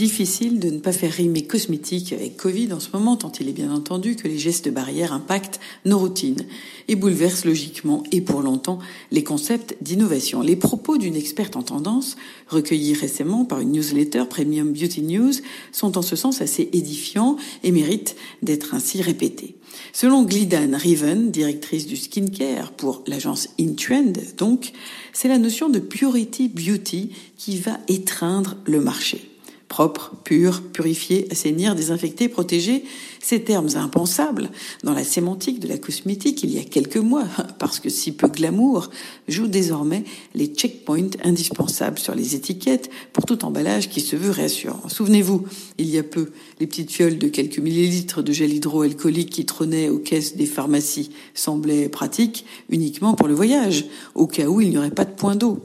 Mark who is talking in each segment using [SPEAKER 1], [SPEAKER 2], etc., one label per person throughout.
[SPEAKER 1] Difficile de ne pas faire rimer cosmétique avec Covid en ce moment, tant il est bien entendu que les gestes barrières impactent nos routines et bouleversent logiquement et pour longtemps les concepts d'innovation. Les propos d'une experte en tendance, recueillis récemment par une newsletter Premium Beauty News, sont en ce sens assez édifiants et méritent d'être ainsi répétés. Selon Glidan Riven, directrice du skincare pour l'agence InTrend, donc, c'est la notion de purity beauty qui va étreindre le marché propre, pur, purifié, assainir, désinfecter, protéger, ces termes impensables dans la sémantique de la cosmétique il y a quelques mois, parce que si peu glamour, jouent désormais les checkpoints indispensables sur les étiquettes pour tout emballage qui se veut réassurant. Souvenez-vous, il y a peu, les petites fioles de quelques millilitres de gel hydroalcoolique qui trônaient aux caisses des pharmacies semblaient pratiques uniquement pour le voyage, au cas où il n'y aurait pas de point d'eau.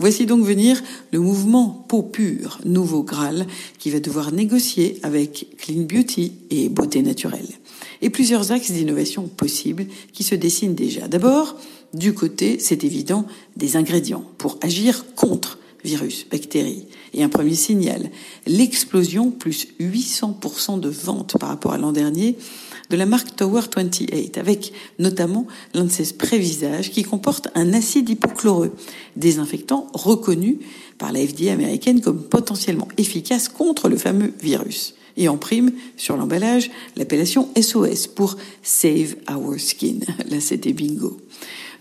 [SPEAKER 1] Voici donc venir le mouvement peau pure, nouveau Graal, qui va devoir négocier avec Clean Beauty et beauté naturelle. Et plusieurs axes d'innovation possibles qui se dessinent déjà. D'abord, du côté, c'est évident, des ingrédients pour agir contre virus, bactéries. Et un premier signal, l'explosion plus 800% de ventes par rapport à l'an dernier de la marque Tower 28, avec notamment l'un de ses sprays visage qui comporte un acide hypochloreux, désinfectant reconnu par la FDA américaine comme potentiellement efficace contre le fameux virus. Et en prime, sur l'emballage, l'appellation SOS pour Save Our Skin. Là, c'était bingo.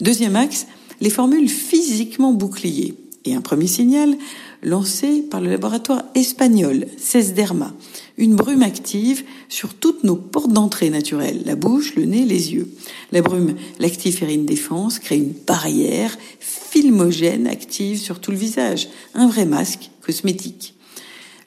[SPEAKER 1] Deuxième axe, les formules physiquement boucliers. Et un premier signal, lancé par le laboratoire espagnol Cesderma, une brume active sur toutes nos portes d'entrée naturelles, la bouche, le nez, les yeux. La brume lactiférine défense crée une barrière filmogène active sur tout le visage, un vrai masque cosmétique.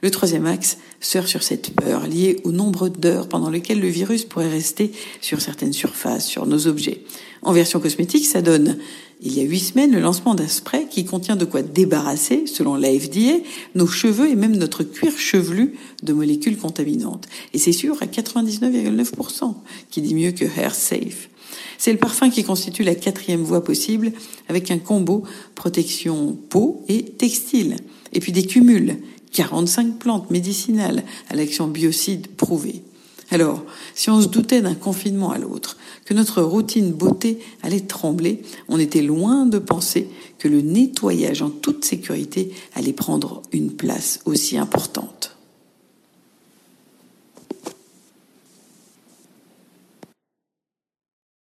[SPEAKER 1] Le troisième axe sort sur cette peur liée au nombre d'heures pendant lesquelles le virus pourrait rester sur certaines surfaces, sur nos objets. En version cosmétique, ça donne, il y a huit semaines, le lancement d'un spray qui contient de quoi débarrasser, selon la FDA, nos cheveux et même notre cuir chevelu de molécules contaminantes. Et c'est sûr à 99,9%, qui dit mieux que Hair Safe. C'est le parfum qui constitue la quatrième voie possible avec un combo protection peau et textile. Et puis des cumuls 45 plantes médicinales à l'action biocide prouvée. Alors, si on se doutait d'un confinement à l'autre, que notre routine beauté allait trembler, on était loin de penser que le nettoyage en toute sécurité allait prendre une place aussi importante.